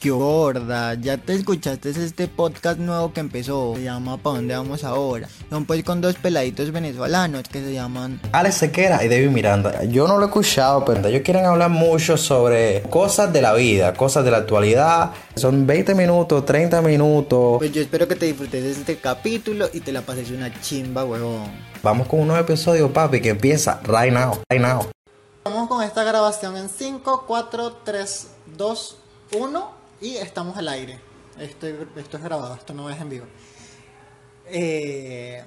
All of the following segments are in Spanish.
qué gorda, ya te escuchaste este podcast nuevo que empezó, se llama ¿Pa dónde vamos ahora? Son pues con dos peladitos venezolanos que se llaman Alex Sequera y David Miranda. Yo no lo he escuchado, pero ellos quieren hablar mucho sobre cosas de la vida, cosas de la actualidad. Son 20 minutos, 30 minutos. Pues yo espero que te disfrutes de este capítulo y te la pases una chimba, huevón. Vamos con un nuevo episodio, papi, que empieza right now, right now. Vamos con esta grabación en 5, 4, 3, 2, 1 y estamos al aire. Esto, esto es grabado, esto no es en vivo. Eh,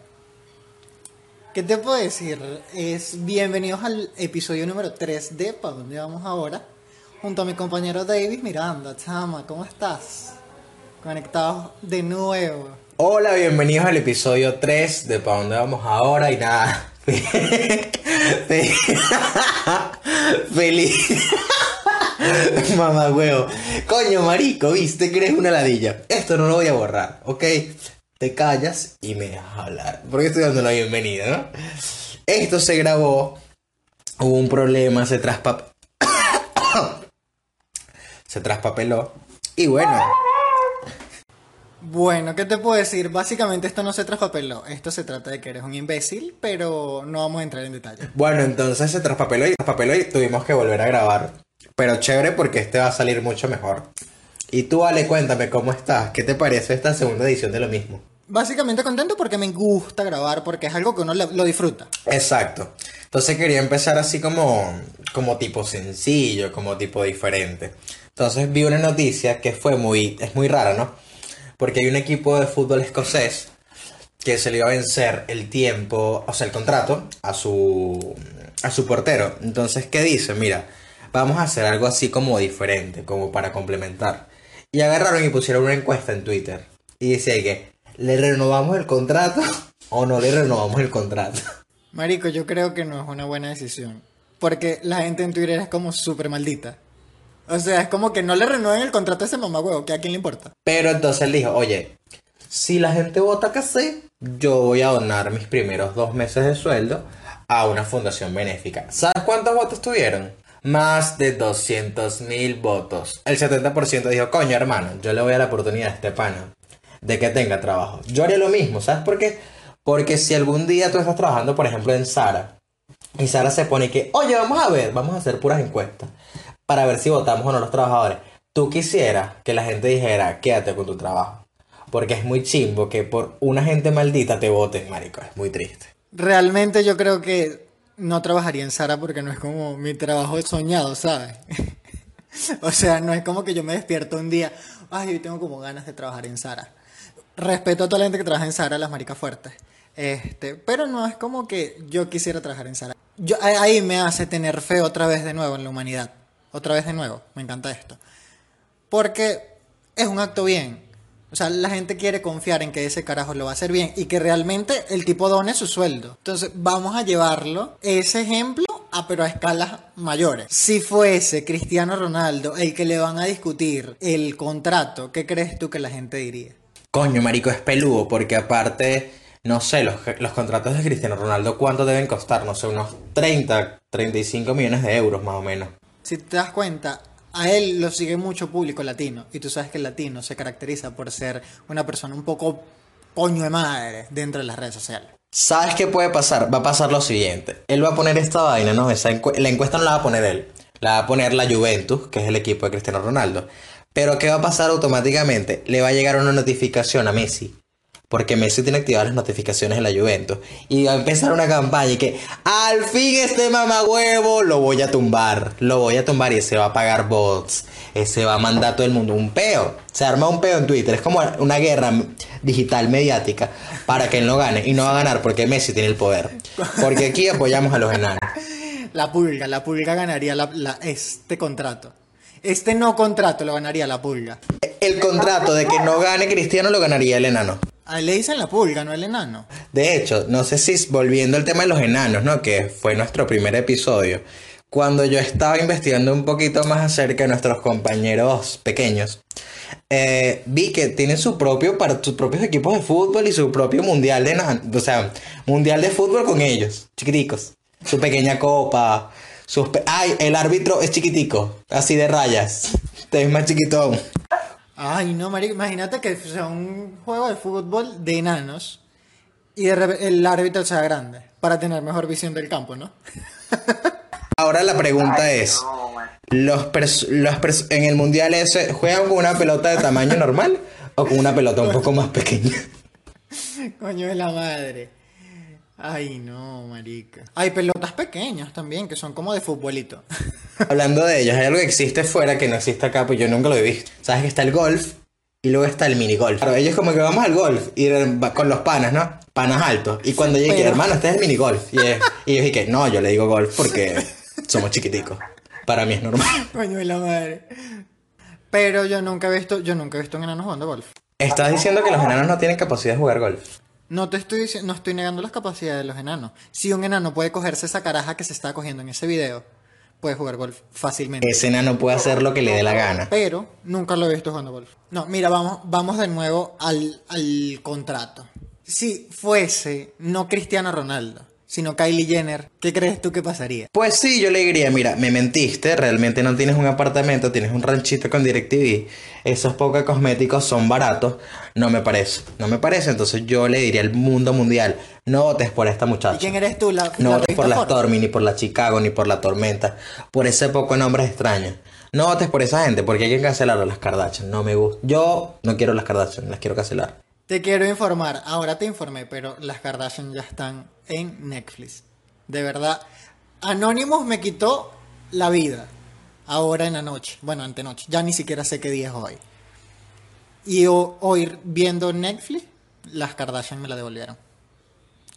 ¿Qué te puedo decir? Es bienvenidos al episodio número 3 de ¿Para dónde vamos ahora? Junto a mi compañero David Miranda. Chama, ¿cómo estás? Conectados de nuevo. Hola, bienvenidos al episodio 3 de ¿Para dónde vamos ahora? Y nada. Feliz. Mamá huevo. Coño, marico, viste que eres una ladilla. Esto no lo voy a borrar, ¿ok? Te callas y me dejas hablar. Porque estoy dando la bienvenida, ¿no? Esto se grabó. Hubo un problema, se traspapeló. se traspapeló. Y bueno. Bueno, ¿qué te puedo decir? Básicamente esto no se traspapeló. Esto se trata de que eres un imbécil, pero no vamos a entrar en detalle. Bueno, entonces se traspapeló y traspapeló y tuvimos que volver a grabar. Pero chévere porque este va a salir mucho mejor. Y tú, Ale, cuéntame cómo estás. ¿Qué te parece esta segunda edición de lo mismo? Básicamente contento porque me gusta grabar, porque es algo que uno lo disfruta. Exacto. Entonces quería empezar así como, como tipo sencillo, como tipo diferente. Entonces vi una noticia que fue muy, es muy rara, ¿no? Porque hay un equipo de fútbol escocés que se le iba a vencer el tiempo, o sea, el contrato a su, a su portero. Entonces, ¿qué dice? Mira, vamos a hacer algo así como diferente, como para complementar. Y agarraron y pusieron una encuesta en Twitter. Y decía que, ¿le renovamos el contrato o no le renovamos el contrato? Marico, yo creo que no es una buena decisión. Porque la gente en Twitter es como súper maldita. O sea, es como que no le renueven el contrato a ese mamá huevo, que a quién le importa. Pero entonces él dijo, oye, si la gente vota que sí, yo voy a donar mis primeros dos meses de sueldo a una fundación benéfica. ¿Sabes cuántos votos tuvieron? Más de 200 mil votos. El 70% dijo, coño hermano, yo le voy a la oportunidad a este pana de que tenga trabajo. Yo haría lo mismo, ¿sabes por qué? Porque si algún día tú estás trabajando, por ejemplo, en Sara, y Sara se pone que, oye, vamos a ver, vamos a hacer puras encuestas para ver si votamos o no los trabajadores. Tú quisieras que la gente dijera, quédate con tu trabajo. Porque es muy chimbo que por una gente maldita te voten, marico. Es muy triste. Realmente yo creo que no trabajaría en Sara porque no es como mi trabajo soñado, ¿sabes? o sea, no es como que yo me despierto un día, ay, yo tengo como ganas de trabajar en Sara. Respeto a toda la gente que trabaja en Sara, las maricas fuertes. Este, pero no es como que yo quisiera trabajar en Sara. Yo, ahí me hace tener fe otra vez de nuevo en la humanidad. Otra vez de nuevo. Me encanta esto. Porque es un acto bien. O sea, la gente quiere confiar en que ese carajo lo va a hacer bien y que realmente el tipo done su sueldo. Entonces, vamos a llevarlo, ese ejemplo, a pero a escalas mayores. Si fuese Cristiano Ronaldo el que le van a discutir el contrato, ¿qué crees tú que la gente diría? Coño, marico, es peludo, porque aparte, no sé, los, los contratos de Cristiano Ronaldo, ¿cuánto deben costar? No sé, unos 30, 35 millones de euros más o menos. Si te das cuenta, a él lo sigue mucho público latino. Y tú sabes que el latino se caracteriza por ser una persona un poco coño de madre dentro de las redes sociales. ¿Sabes qué puede pasar? Va a pasar lo siguiente. Él va a poner esta vaina, ¿no? Esa la encuesta no la va a poner él. La va a poner la Juventus, que es el equipo de Cristiano Ronaldo. Pero ¿qué va a pasar automáticamente? Le va a llegar una notificación a Messi porque Messi tiene activadas las notificaciones en la Juventus. Y va a empezar una campaña y que al fin este mamagüevo lo voy a tumbar. Lo voy a tumbar y ese va a pagar bots. Ese va a mandar a todo el mundo un peo. Se arma un peo en Twitter. Es como una guerra digital mediática para que él no gane. Y no va a ganar porque Messi tiene el poder. Porque aquí apoyamos a los enanos. La pulga, la pulga ganaría este contrato. Este no contrato lo ganaría la pulga. El contrato de que no gane Cristiano lo ganaría el enano. A le dicen la pulga, no el enano. De hecho, no sé si volviendo al tema de los enanos, ¿no? Que fue nuestro primer episodio. Cuando yo estaba investigando un poquito más acerca de nuestros compañeros pequeños, eh, vi que tienen su propio, para sus propios equipos de fútbol y su propio mundial de o sea, mundial de fútbol con ellos, chiquiticos. Su pequeña copa, sus ay, el árbitro es chiquitico, así de rayas. Te ves más chiquitón. Ay, no, marico, imagínate que sea un juego de fútbol de enanos y de repente el árbitro sea grande para tener mejor visión del campo, ¿no? Ahora la pregunta Ay, es, no. ¿los, pers- los pers- en el mundial ese juegan con una pelota de tamaño normal o con una pelota un poco más pequeña? Coño de la madre. Ay, no, marica. Hay pelotas pequeñas también que son como de futbolito. Hablando de ellos, hay algo que existe fuera que no existe acá, pues yo nunca lo he visto. Sabes que está el golf y luego está el minigolf. Claro, ellos como que vamos al golf y con los panas, ¿no? Panas altos. Y cuando llegué, pero- hermano, este es el minigolf. Y, es- y yo dije, no, yo le digo golf porque somos chiquiticos. Para mí es normal. Coño de la madre. Pero yo nunca he visto, yo nunca he visto un enano jugando golf. Estás diciendo que los enanos no tienen capacidad de jugar golf. No te estoy no estoy negando las capacidades de los enanos. Si un enano puede cogerse esa caraja que se está cogiendo en ese video, puede jugar golf fácilmente. Ese enano puede hacer lo que le dé la gana. Pero nunca lo he visto jugando golf. No, mira, vamos, vamos de nuevo al, al contrato. Si fuese no Cristiano Ronaldo, sino Kylie Jenner, ¿qué crees tú que pasaría? Pues sí, yo le diría, mira, me mentiste, realmente no tienes un apartamento, tienes un ranchito con DirecTV, esos pocos cosméticos son baratos, no me parece, no me parece, entonces yo le diría al mundo mundial, no votes por esta ¿Y muchacha, quién eres tú? La, no la votes por la? Stormy, ni por la Chicago, ni por la Tormenta, por ese poco nombres extraños. No votes por esa gente, porque hay que cancelar a las Kardashian, no me gusta. Yo no quiero las Kardashian, las quiero cancelar. Te quiero informar, ahora te informé, pero las Kardashian ya están en Netflix. De verdad, Anonymous me quitó la vida. Ahora en la noche, bueno, antenoche, ya ni siquiera sé qué día es hoy. Y ho- hoy viendo Netflix, las Kardashian me la devolvieron.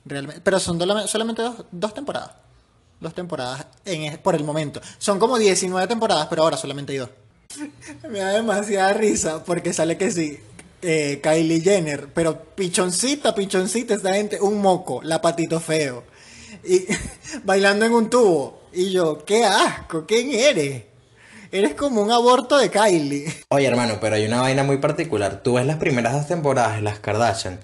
Realmente, pero son solamente dos, temporadas. Dos temporadas en, por el momento. Son como 19 temporadas, pero ahora solamente hay dos. Me da demasiada risa porque sale que sí, eh, Kylie Jenner, pero pichoncita, pichoncita, esta gente, un moco, la patito feo. Y bailando en un tubo. Y yo, qué asco, ¿quién eres? Eres como un aborto de Kylie. Oye, hermano, pero hay una vaina muy particular. Tú ves las primeras dos temporadas de las Kardashian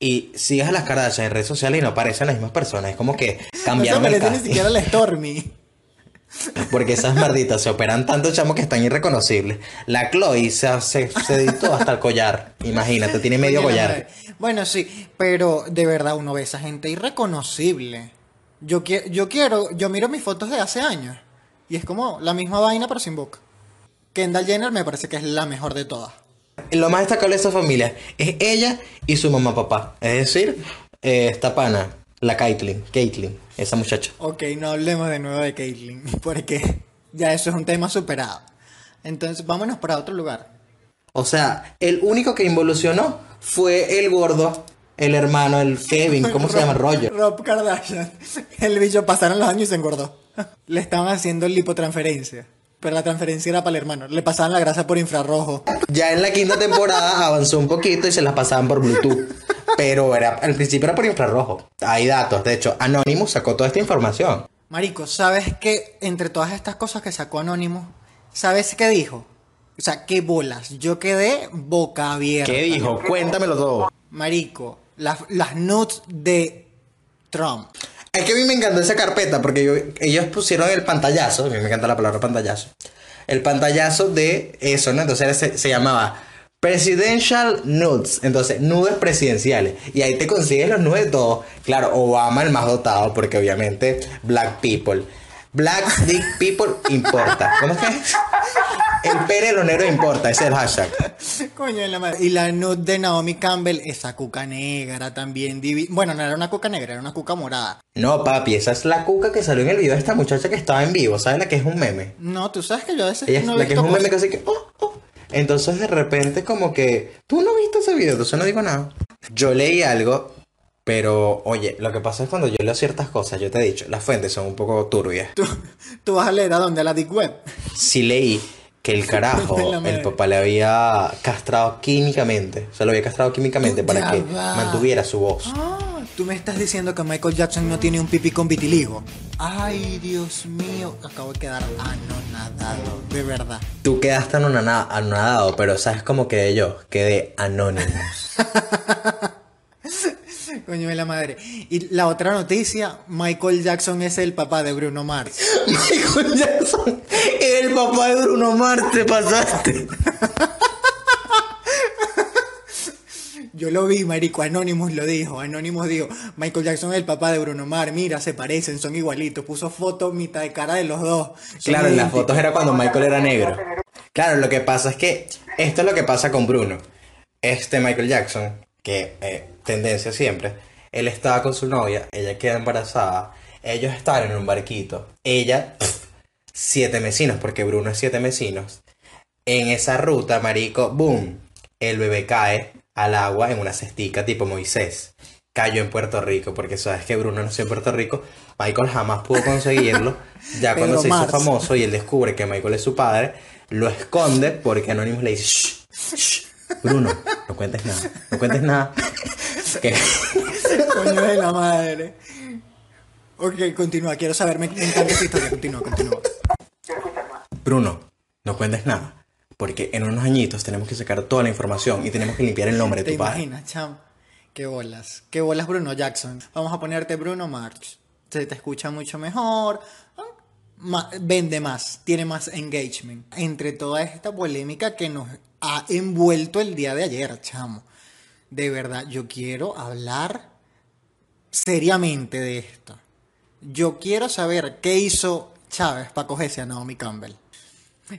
y sigues a las Kardashian en redes sociales y no parecen las mismas personas. Es como que No se cambiaron el merece ni casting. siquiera la Stormy. Porque esas malditas se operan tanto, chamo, que están irreconocibles. La Chloe se, se, se editó hasta el collar. Imagínate, tiene medio collar. madre. Bueno, sí, pero de verdad uno ve esa gente irreconocible. Yo, qui- yo quiero, yo miro mis fotos de hace años y es como la misma vaina pero sin boca. Kendall Jenner me parece que es la mejor de todas. Lo más destacable de esa familia es ella y su mamá papá. Es decir, eh, esta pana, la Caitlyn, Caitlyn, esa muchacha. Ok, no hablemos de nuevo de Caitlyn porque ya eso es un tema superado. Entonces vámonos para otro lugar. O sea, el único que involucionó fue el gordo, el hermano, el Kevin, ¿cómo se llama? Roger. Rob Kardashian. El bicho pasaron los años y se engordó. Le estaban haciendo lipotransferencia. Pero la transferencia era para el hermano. Le pasaban la grasa por infrarrojo. Ya en la quinta temporada avanzó un poquito y se las pasaban por Bluetooth. Pero era, al principio era por infrarrojo. Hay datos. De hecho, Anonymous sacó toda esta información. Marico, ¿sabes qué? Entre todas estas cosas que sacó Anónimo, ¿sabes qué dijo? O sea, qué bolas. Yo quedé boca abierta. ¿Qué dijo? Cuéntamelo todo. Marico, las, las nudes de Trump. Es que a mí me encantó esa carpeta porque ellos pusieron el pantallazo. A mí me encanta la palabra pantallazo. El pantallazo de eso, ¿no? Entonces se, se llamaba Presidential Nudes. Entonces, nudes presidenciales. Y ahí te consigues los nudes de todos. Claro, Obama el más dotado porque obviamente Black People. Black Dick People importa. ¿Cómo es que? El pene de los negros importa. Ese es el hashtag. Coño de la madre. Y la nude de Naomi Campbell, esa cuca negra también. divi- Bueno, no era una cuca negra, era una cuca morada. No, papi, esa es la cuca que salió en el video de esta muchacha que estaba en vivo. ¿Sabes la que es un meme? No, tú sabes que yo a veces Ella no la que es un meme cosas- casi que. oh, oh. Entonces de repente como que. Tú no viste ese video, entonces no digo nada. Yo leí algo, pero oye, lo que pasa es cuando yo leo ciertas cosas, yo te he dicho, las fuentes son un poco turbias. Tú, tú vas a leer a dónde, a la Deep Web. Sí leí que el carajo, el papá le había castrado químicamente, o sea, lo había castrado químicamente para que va. mantuviera su voz. Ah, tú me estás diciendo que Michael Jackson no tiene un pipí con vitiligo. Ay, Dios mío, acabo de quedar anonadado, de verdad. Tú quedaste anonada- anonadado, pero ¿sabes cómo quedé yo? Quedé anónimo. Coño de la madre. Y la otra noticia, Michael Jackson es el papá de Bruno Mars. Michael Jackson, el papá de Bruno Mars, te pasaste. Yo lo vi, marico, Anonymous lo dijo, Anonymous dijo, Michael Jackson es el papá de Bruno Mars, mira, se parecen, son igualitos, puso foto mitad de cara de los dos. Claro, en las fotos era cuando Michael era negro. Claro, lo que pasa es que esto es lo que pasa con Bruno. Este Michael Jackson, que eh, tendencia siempre, él estaba con su novia, ella queda embarazada, ellos estaban en un barquito, ella, pff, siete mesinos, porque Bruno es siete mesinos. En esa ruta, marico, boom, el bebé cae al agua en una cestica tipo Moisés. Cayó en Puerto Rico, porque sabes que Bruno nació en Puerto Rico. Michael jamás pudo conseguirlo. Ya cuando Pedro se hizo Mars. famoso y él descubre que Michael es su padre, lo esconde porque Anonymous le dice, "Shh, shh, Bruno, no cuentes nada, no cuentes nada. Que- Coño de la madre. Ok, continúa, quiero saber, me, encanta esta historia, continúa, continúa. Bruno, no cuentes nada. Porque en unos añitos tenemos que sacar toda la información y tenemos que limpiar el nombre de ¿Te tu padre. imaginas, cham? Qué bolas, qué bolas Bruno Jackson. Vamos a ponerte Bruno Mars. Se te escucha mucho mejor. ma- vende más, tiene más engagement. Entre toda esta polémica que nos ha envuelto el día de ayer, chamo. De verdad, yo quiero hablar seriamente de esto. Yo quiero saber qué hizo Chávez para cogerse a Naomi Campbell.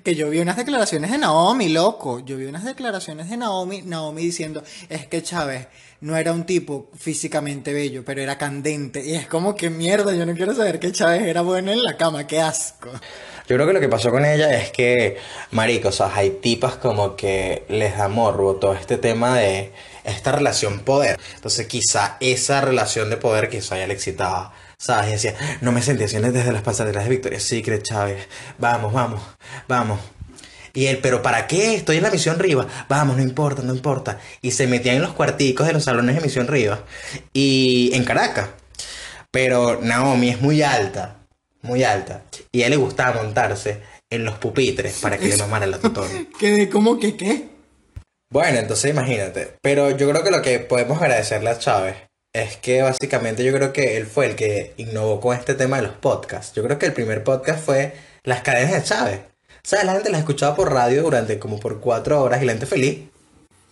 Que yo vi unas declaraciones de Naomi, loco. Yo vi unas declaraciones de Naomi, Naomi diciendo, es que Chávez no era un tipo físicamente bello, pero era candente. Y es como que mierda, yo no quiero saber que Chávez era bueno en la cama, qué asco. Yo creo que lo que pasó con ella es que, marico, o sea, hay tipas como que les da morbo todo este tema de esta relación poder. Entonces quizá esa relación de poder quizá ella le excitaba. ¿Sabes? Y decía, no me sentí así desde las pasarelas de Victoria's Secret, Chávez. Vamos, vamos, vamos. Y él, ¿pero para qué? Estoy en la misión Riva. Vamos, no importa, no importa. Y se metía en los cuarticos de los salones de misión Riva. Y en Caracas. Pero Naomi es muy alta, muy alta. Y a él le gustaba montarse en los pupitres para que le mamara la tutora. Que como que qué. Bueno, entonces imagínate. Pero yo creo que lo que podemos agradecerle a Chávez es que básicamente yo creo que él fue el que innovó con este tema de los podcasts. Yo creo que el primer podcast fue Las cadenas de Chávez. ¿Sabes? La gente las escuchaba por radio durante como por cuatro horas y la gente feliz.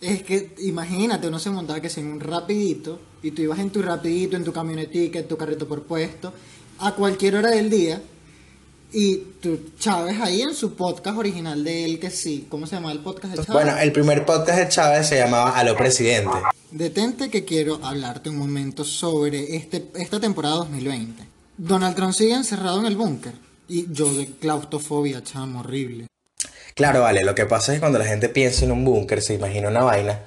Es que imagínate, uno se montaba que sea en un rapidito y tú ibas en tu rapidito, en tu camionetica, en tu carrito por puesto, a cualquier hora del día y tú Chávez ahí en su podcast original de él que sí, ¿cómo se llama el podcast de Chávez? Bueno, el primer podcast de Chávez se llamaba Aló Presidente. Detente que quiero hablarte un momento sobre este, esta temporada 2020. Donald Trump sigue encerrado en el búnker y yo de claustrofobia, chamo, horrible. Claro, vale, lo que pasa es que cuando la gente piensa en un búnker se imagina una vaina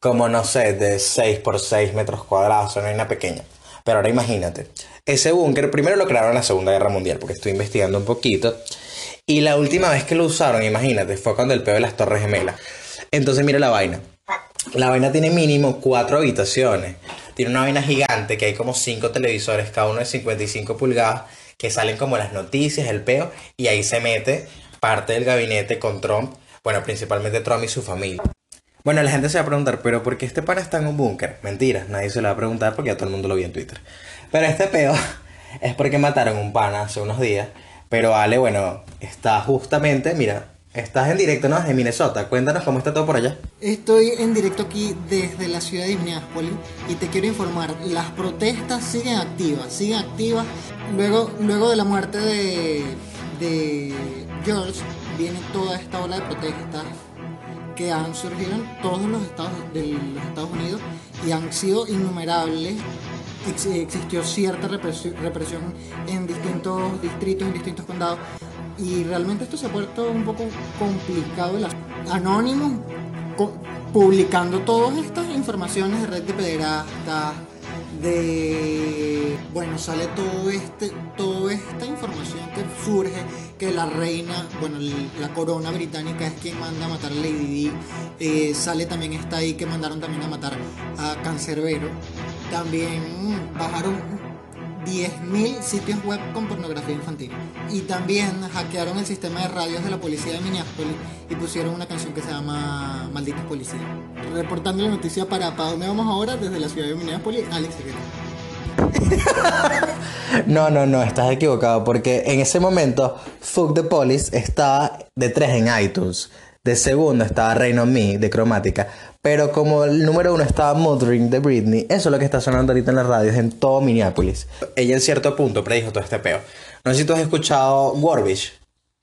como, no sé, de 6 por 6 metros cuadrados, una vaina pequeña. Pero ahora imagínate, ese búnker primero lo crearon en la Segunda Guerra Mundial, porque estoy investigando un poquito, y la última vez que lo usaron, imagínate, fue cuando el peo de las Torres Gemelas. Entonces mira la vaina. La vaina tiene mínimo cuatro habitaciones. Tiene una vaina gigante que hay como cinco televisores, cada uno de 55 pulgadas, que salen como las noticias, el peo, y ahí se mete parte del gabinete con Trump, bueno, principalmente Trump y su familia. Bueno, la gente se va a preguntar, pero ¿por qué este pana está en un búnker? Mentira, nadie se lo va a preguntar porque ya todo el mundo lo vio en Twitter. Pero este peo es porque mataron un pana hace unos días. Pero Ale, bueno, está justamente, mira, estás en directo, ¿no? En Minnesota. Cuéntanos cómo está todo por allá. Estoy en directo aquí desde la ciudad de Minneapolis y te quiero informar, las protestas siguen activas, siguen activas. Luego, luego de la muerte de, de George viene toda esta ola de protestas que han surgido en todos los estados de los Estados Unidos y han sido innumerables. Ex- existió cierta represi- represión en distintos distritos, en distintos condados y realmente esto se ha puesto un poco complicado. Anónimo publicando todas estas informaciones de red de pederastas, de bueno sale todo este toda esta información que surge que la reina bueno la corona británica es quien manda a matar a Lady Di. Eh, sale también está ahí que mandaron también a matar a Cancerbero también mm, bajaron 10.000 sitios web con pornografía infantil. Y también hackearon el sistema de radios de la policía de Minneapolis y pusieron una canción que se llama Malditos Policías. Reportando la noticia para ¿Para dónde vamos ahora? Desde la ciudad de Minneapolis, Alex. No, no, no, estás equivocado porque en ese momento Fuck the Police estaba de 3 en iTunes. De segundo estaba Rain on Me de Cromática. Pero como el número uno estaba Mothering de Britney, eso es lo que está sonando ahorita en las radios en todo Minneapolis. Ella en cierto punto predijo todo este peo. No sé si tú has escuchado Warbish,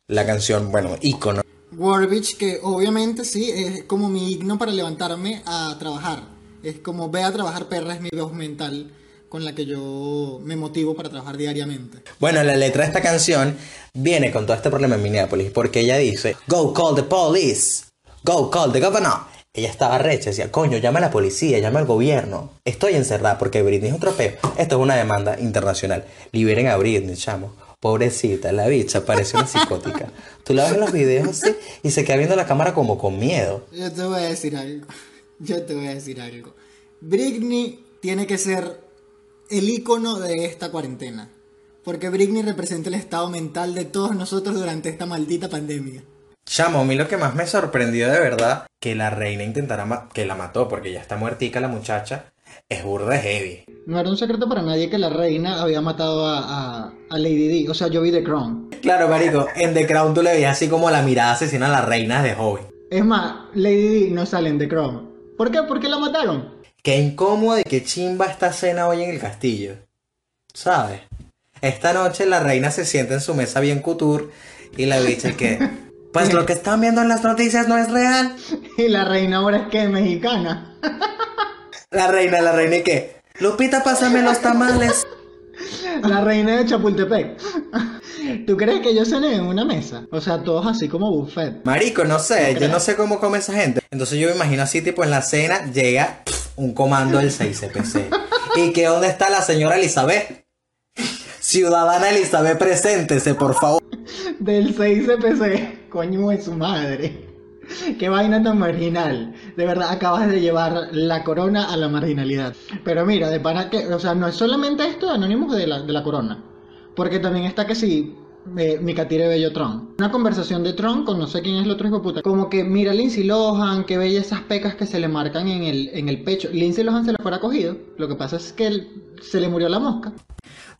la canción, bueno, ícono. Warbitch, que obviamente sí, es como mi himno para levantarme a trabajar. Es como ve a trabajar perra, es mi voz mental con la que yo me motivo para trabajar diariamente. Bueno, la letra de esta canción viene con todo este problema en Minneapolis, porque ella dice, Go call the police, go call the governor. Ella estaba recha, decía, coño, llama a la policía, llama al gobierno. Estoy encerrada porque Britney es un tropeo. Esto es una demanda internacional. Liberen a Britney, chamo. Pobrecita, la bicha parece una psicótica. Tú la ves en los videos así y se queda viendo la cámara como con miedo. Yo te voy a decir algo. Yo te voy a decir algo. Britney tiene que ser el icono de esta cuarentena. Porque Britney representa el estado mental de todos nosotros durante esta maldita pandemia. Chamo, a mí lo que más me sorprendió de verdad, que la reina intentara que la mató porque ya está muertica la muchacha, es burda heavy. No era un secreto para nadie que la reina había matado a, a- a Lady Di. O sea, yo vi The Crown. Claro, marico, en The Crown tú le veías así como la mirada asesina a la reina de joven. Es más, Lady Di no sale en The Crown. ¿Por qué? ¿Por qué la mataron? Qué incómodo y qué chimba esta cena hoy en el castillo. ¿Sabes? Esta noche la reina se sienta en su mesa bien couture y la bicha que... Pues lo que están viendo en las noticias no es real. Y la reina ahora es que es mexicana. La reina, la reina y que... Lupita, pásame los tamales. La reina de Chapultepec. ¿Tú crees que yo cené en una mesa? O sea, todos así como buffet. Marico, no sé, yo no sé cómo come esa gente. Entonces yo me imagino así, tipo en la cena llega pff, un comando del 6CPC. ¿Y que dónde está la señora Elizabeth? Ciudadana Elizabeth, preséntese, por favor. Del 6CPC. Coño de su madre. Qué vaina tan marginal. De verdad, acabas de llevar la corona a la marginalidad. Pero mira, de pana que, o sea, no es solamente esto de Anónimos de la, de la corona. Porque también está que sí, eh, Micatire Bello Tron. Una conversación de Tron con no sé quién es el otro hijo puta. Como que mira Lindsay Lohan, que bella esas pecas que se le marcan en el, en el pecho. Lindsay Lohan se la fuera cogido. Lo que pasa es que él- se le murió la mosca.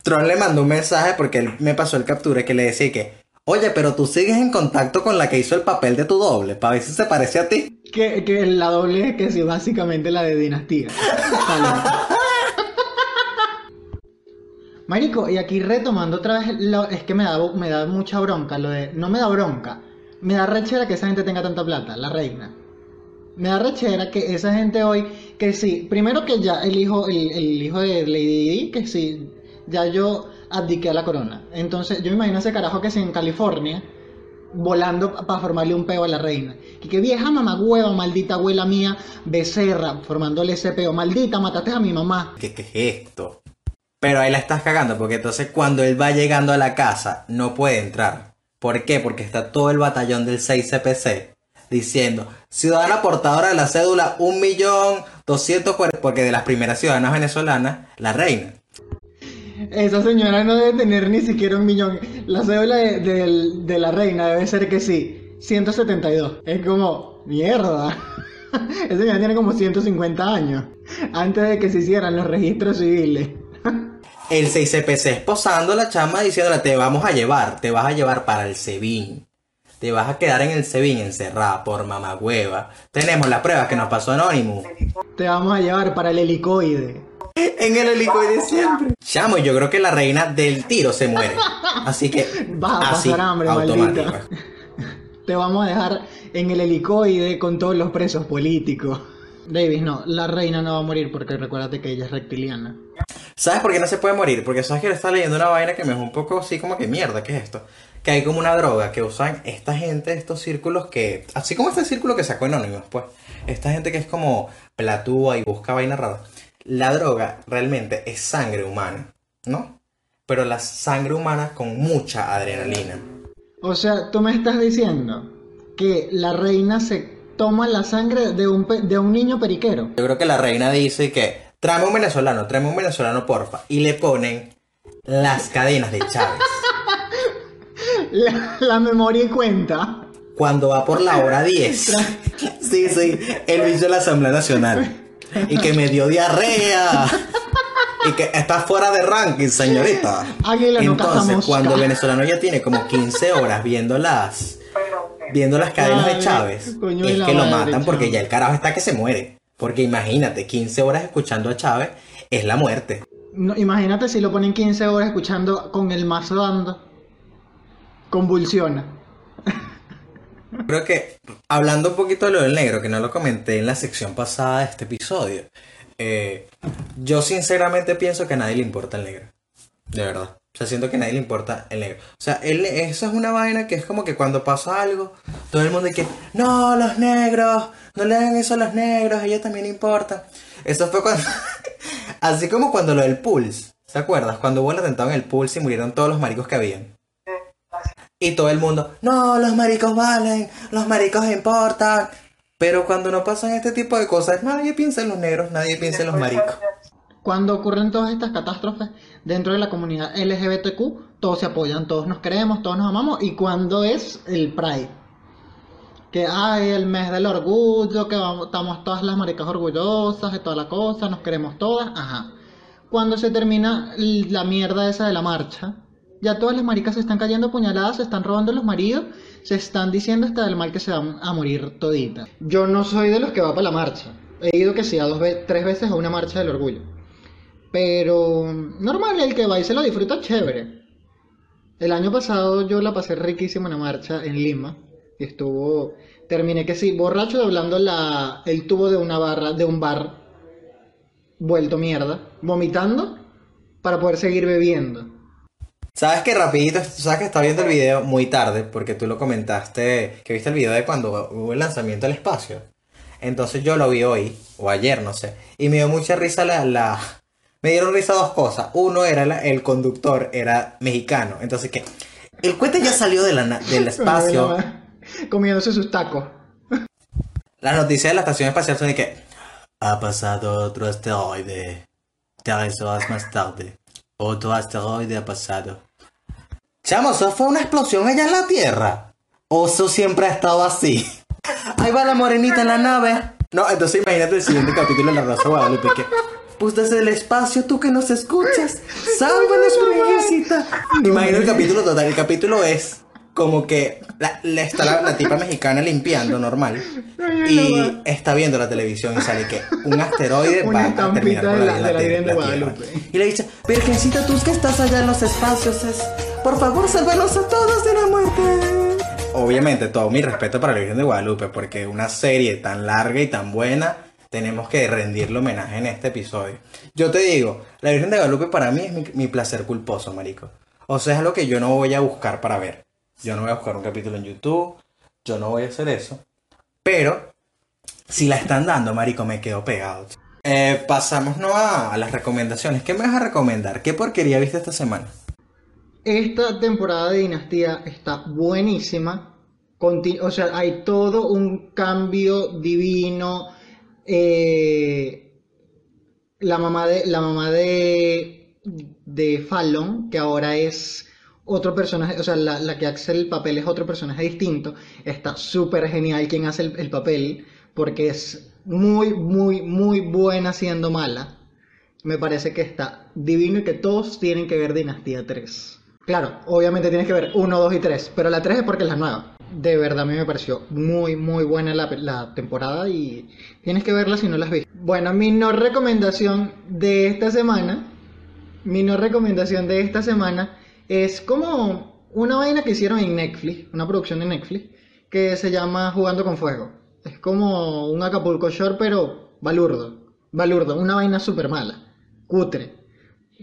Tron le mandó un mensaje porque él me pasó el captura que le decía que, oye, pero tú sigues en contacto con la que hizo el papel de tu doble, para ver si se parece a ti. Que, que la doble es que sí, básicamente la de dinastía. Marico, y aquí retomando otra vez, lo- es que me da, me da mucha bronca, lo de, no me da bronca, me da rechera que esa gente tenga tanta plata, la reina. Me da rechera que esa gente hoy, que sí, primero que ya el hijo, el, el hijo de Lady Di, que sí, ya yo abdiqué a la corona. Entonces, yo me imagino ese carajo que sí en California, volando para formarle un peo a la reina. Y que vieja mamagüeva, maldita abuela mía, becerra, formándole ese peo. Maldita, mataste a mi mamá. ¿Qué, qué es esto? Pero ahí la estás cagando, porque entonces cuando él va llegando a la casa, no puede entrar. ¿Por qué? Porque está todo el batallón del 6CPC diciendo, ciudadana portadora de la cédula 1.240.000, porque de las primeras ciudadanas venezolanas, la reina. Esa señora no debe tener ni siquiera un millón. La cédula de, de la reina debe ser que sí, 172. Es como, mierda. Esa señora tiene como 150 años. Antes de que se hicieran los registros civiles. El 6CPC esposando a la chama diciéndole, te vamos a llevar, te vas a llevar para el SEBIN. Te vas a quedar en el SEBIN encerrada por mamagüeva. Tenemos las pruebas que nos pasó Anonymous. Te vamos a llevar para el helicoide. En el helicoide siempre. Chamo, yo creo que la reina del tiro se muere. Así que. Vas a así, pasar hambre, automático. maldita. Te vamos a dejar en el helicoide con todos los presos políticos. Davis, no, la reina no va a morir porque recuérdate que ella es reptiliana. ¿Sabes por qué no se puede morir? Porque sabes que le está leyendo una vaina que me es un poco así como que mierda, ¿qué es esto? Que hay como una droga que usan esta gente, estos círculos que. Así como este círculo que sacó Anonymous, pues. Esta gente que es como platúa y busca vaina rara. La droga realmente es sangre humana, ¿no? Pero la sangre humana con mucha adrenalina. O sea, tú me estás diciendo que la reina se toma la sangre de un, pe- de un niño periquero. Yo creo que la reina dice que tráeme un venezolano, tráeme un venezolano, porfa. Y le ponen las cadenas de Chávez. La, la memoria y cuenta. Cuando va por la hora 10. Sí, sí, el bicho de la Asamblea Nacional. Y que me dio diarrea. Y que está fuera de ranking, señorita. Águila Entonces, cuando el venezolano ya tiene como 15 horas viendo las, viendo las cadenas de Chávez, coño es que lo matan porque ya el carajo está que se muere. Porque imagínate, 15 horas escuchando a Chávez es la muerte. No, imagínate si lo ponen 15 horas escuchando con el mazo dando. Convulsiona. Creo que, hablando un poquito de lo del negro, que no lo comenté en la sección pasada de este episodio, eh, yo sinceramente pienso que a nadie le importa el negro. De verdad. O sea, siento que a nadie le importa el negro. O sea, él, eso es una vaina que es como que cuando pasa algo, todo el mundo dice, no, los negros, no le hagan eso a los negros, ellos también importa. Eso fue cuando, así como cuando lo del Pulse, ¿te acuerdas? Cuando hubo el atentado en el Pulse y murieron todos los maricos que habían. Y todo el mundo, no, los maricos valen, los maricos importan. Pero cuando no pasan este tipo de cosas, nadie piensa en los negros, nadie piensa en los maricos. Cuando ocurren todas estas catástrofes dentro de la comunidad LGBTQ, todos se apoyan, todos nos queremos, todos nos amamos. Y cuando es el Pride, que hay el mes del orgullo, que estamos todas las maricas orgullosas de toda la cosa, nos queremos todas, ajá. Cuando se termina la mierda esa de la marcha, ya todas las maricas se están cayendo puñaladas, se están robando los maridos, se están diciendo hasta del mal que se van a morir toditas. Yo no soy de los que va para la marcha. He ido que sí, a dos tres veces a una marcha del orgullo. Pero normal, el que va y se lo disfruta chévere. El año pasado yo la pasé riquísimo en la marcha en Lima. Y estuvo. Terminé que sí, borracho doblando la, el tubo de una barra, de un bar. Vuelto mierda. Vomitando. Para poder seguir bebiendo. Sabes que rapidito, sabes que estaba viendo el video muy tarde, porque tú lo comentaste, que viste el video de cuando hubo el lanzamiento al espacio. Entonces yo lo vi hoy, o ayer, no sé, y me dio mucha risa la... la... Me dieron risa dos cosas. Uno era la- el conductor, era mexicano. Entonces que el cohete ya salió de la del espacio. Comiéndose sus tacos. Las noticias de la estación espacial son de que ha pasado otro asteroide. Tres horas más tarde. Otro asteroide ha pasado. Chamo, ¿eso fue una explosión allá en la Tierra? ¿O eso siempre ha estado así? Ahí va la morenita en la nave. No, entonces imagínate el siguiente capítulo de La Rosa de Guadalupe que... Pues desde el espacio, tú que nos escuchas, sálvanos, princesita. Imagino el capítulo total. El capítulo es como que la, la- está la, la tipa mexicana limpiando normal y está viendo la televisión y sale que un asteroide va a terminar con la, la- la de la Tierra- Virgen de la Tierra. Guadalupe. Y le dice, Virgencita, tú que estás allá en los espacios, es, por favor, sálvanos a todos de la muerte. Obviamente, todo mi respeto para la Virgen de Guadalupe, porque una serie tan larga y tan buena, tenemos que rendirle homenaje en este episodio. Yo te digo, la Virgen de Guadalupe para mí es mi, mi placer culposo, marico. O sea, es algo que yo no voy a buscar para ver. Yo no voy a buscar un capítulo en YouTube, yo no voy a hacer eso. Pero, si la están dando, marico, me quedo pegado. Eh, pasamos ¿no? a, las recomendaciones. ¿Qué me vas a recomendar? ¿Qué porquería viste esta semana? Esta temporada de Dinastía está buenísima. O sea, hay todo un cambio divino. Eh, la mamá de la mamá de de Fallon, que ahora es otro personaje, o sea, la, la que hace el papel es otro personaje distinto. Está súper genial quien hace el, el papel, porque es muy, muy, muy buena siendo mala. Me parece que está divino y que todos tienen que ver Dinastía 3. Claro, obviamente tienes que ver 1, 2 y 3, pero la 3 es porque es la nueva. De verdad, a mí me pareció muy, muy buena la, la temporada y tienes que verla si no la has. Bueno, mi no recomendación de esta semana, mi no recomendación de esta semana es como una vaina que hicieron en Netflix, una producción de Netflix, que se llama Jugando con Fuego. Es como un Acapulco Shore, pero balurdo. Balurdo, una vaina súper mala, cutre.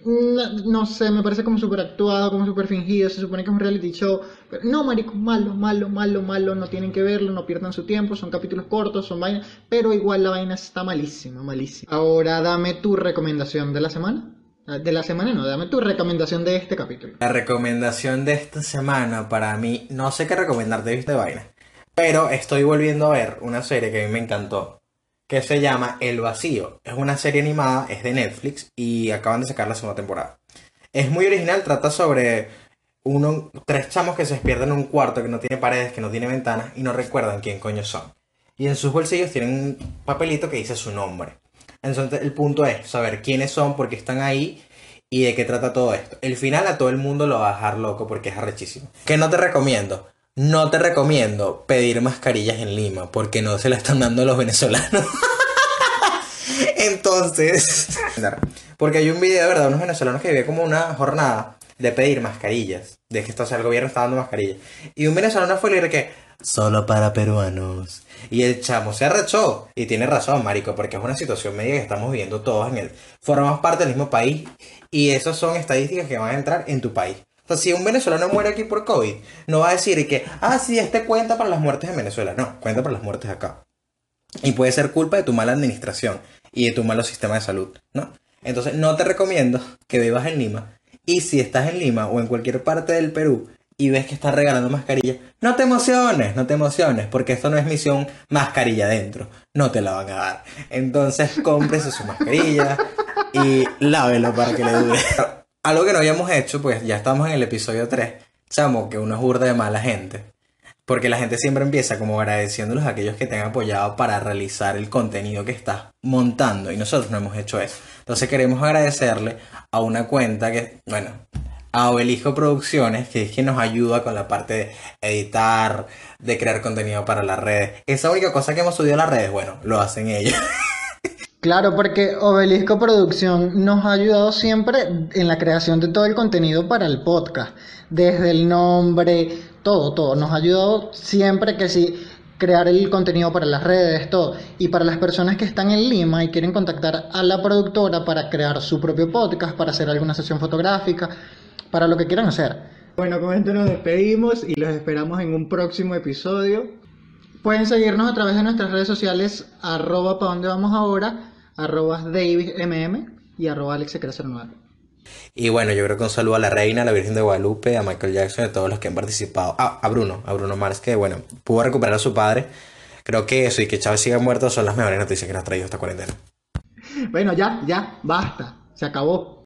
No, no sé, me parece como súper actuado, como súper fingido, se supone que es un reality show. Pero no, marico, malo, malo, malo, malo, no tienen que verlo, no pierdan su tiempo, son capítulos cortos, son vainas, pero igual la vaina está malísima, malísima. Ahora dame tu recomendación de la semana. Ah, De la semana no, dame tu recomendación de este capítulo. La recomendación de esta semana para mí, no sé qué recomendarte, viste vaina. Pero estoy volviendo a ver una serie que a mí me encantó, que se llama El Vacío. Es una serie animada, es de Netflix y acaban de sacar la segunda temporada. Es muy original, trata sobre uno, tres chamos que se despiertan en un cuarto que no tiene paredes, que no tiene ventanas y no recuerdan quién coño son. Y en sus bolsillos tienen un papelito que dice su nombre. Entonces el punto es saber quiénes son, por qué están ahí y de qué trata todo esto. El final a todo el mundo lo va a dejar loco porque es arrechísimo. Que no te recomiendo. no te recomiendo pedir mascarillas en Lima porque no se la están dando los venezolanos. Entonces, porque hay un video, ¿verdad? Unos venezolanos que vive como una jornada de pedir mascarillas. De que o sea, el gobierno está dando mascarillas. Y un venezolano fue dijo que solo para peruanos. Y el chamo se arrechó. Y tiene razón, marico, porque es una situación media que estamos viviendo todos en el... Formamos parte del mismo país. Y esas son estadísticas que van a entrar en tu país. O sea, si un venezolano muere aquí por COVID, no va a decir que, ah, sí, este cuenta para las muertes en Venezuela. No, cuenta para las muertes acá. Y puede ser culpa de tu mala administración y de tu malo sistema de salud, ¿no? Entonces, no te recomiendo que vivas en Lima. Y si estás en Lima o en cualquier parte del Perú y ves que están regalando mascarillas, no te emociones, no te emociones, porque esto no es misión mascarilla dentro. No te la van a dar. Entonces, cómprese su mascarilla y lávelo para que le dure. Algo que no habíamos hecho, pues ya estamos en el episodio 3. Chamo, que uno es burda de mala gente. Porque la gente siempre empieza como agradeciéndolos a aquellos que te han apoyado para realizar el contenido que estás montando. Y nosotros no hemos hecho eso. Entonces queremos agradecerle a una cuenta que, bueno, a Obelisco Producciones, que es quien nos ayuda con la parte de editar, de crear contenido para las redes. Esa única cosa que hemos subido a las redes, bueno, lo hacen ellos. Claro, porque Obelisco Producción nos ha ayudado siempre en la creación de todo el contenido para el podcast, desde el nombre, todo, todo. Nos ha ayudado siempre que sí crear el contenido para las redes, todo. Y para las personas que están en Lima y quieren contactar a la productora para crear su propio podcast, para hacer alguna sesión fotográfica, para lo que quieran hacer. Bueno, con esto nos despedimos y los esperamos en un próximo episodio. Pueden seguirnos a través de nuestras redes sociales, arroba pa' dónde vamos ahora, arroba davidmm y arroba alexecra09. Y bueno, yo creo que un saludo a la reina, a la Virgen de Guadalupe, a Michael Jackson, a todos los que han participado. Ah, a Bruno, a Bruno Mars, que bueno, pudo recuperar a su padre. Creo que eso y que Chávez siga muerto son las mejores noticias que nos ha traído esta cuarentena. Bueno, ya, ya, basta, se acabó.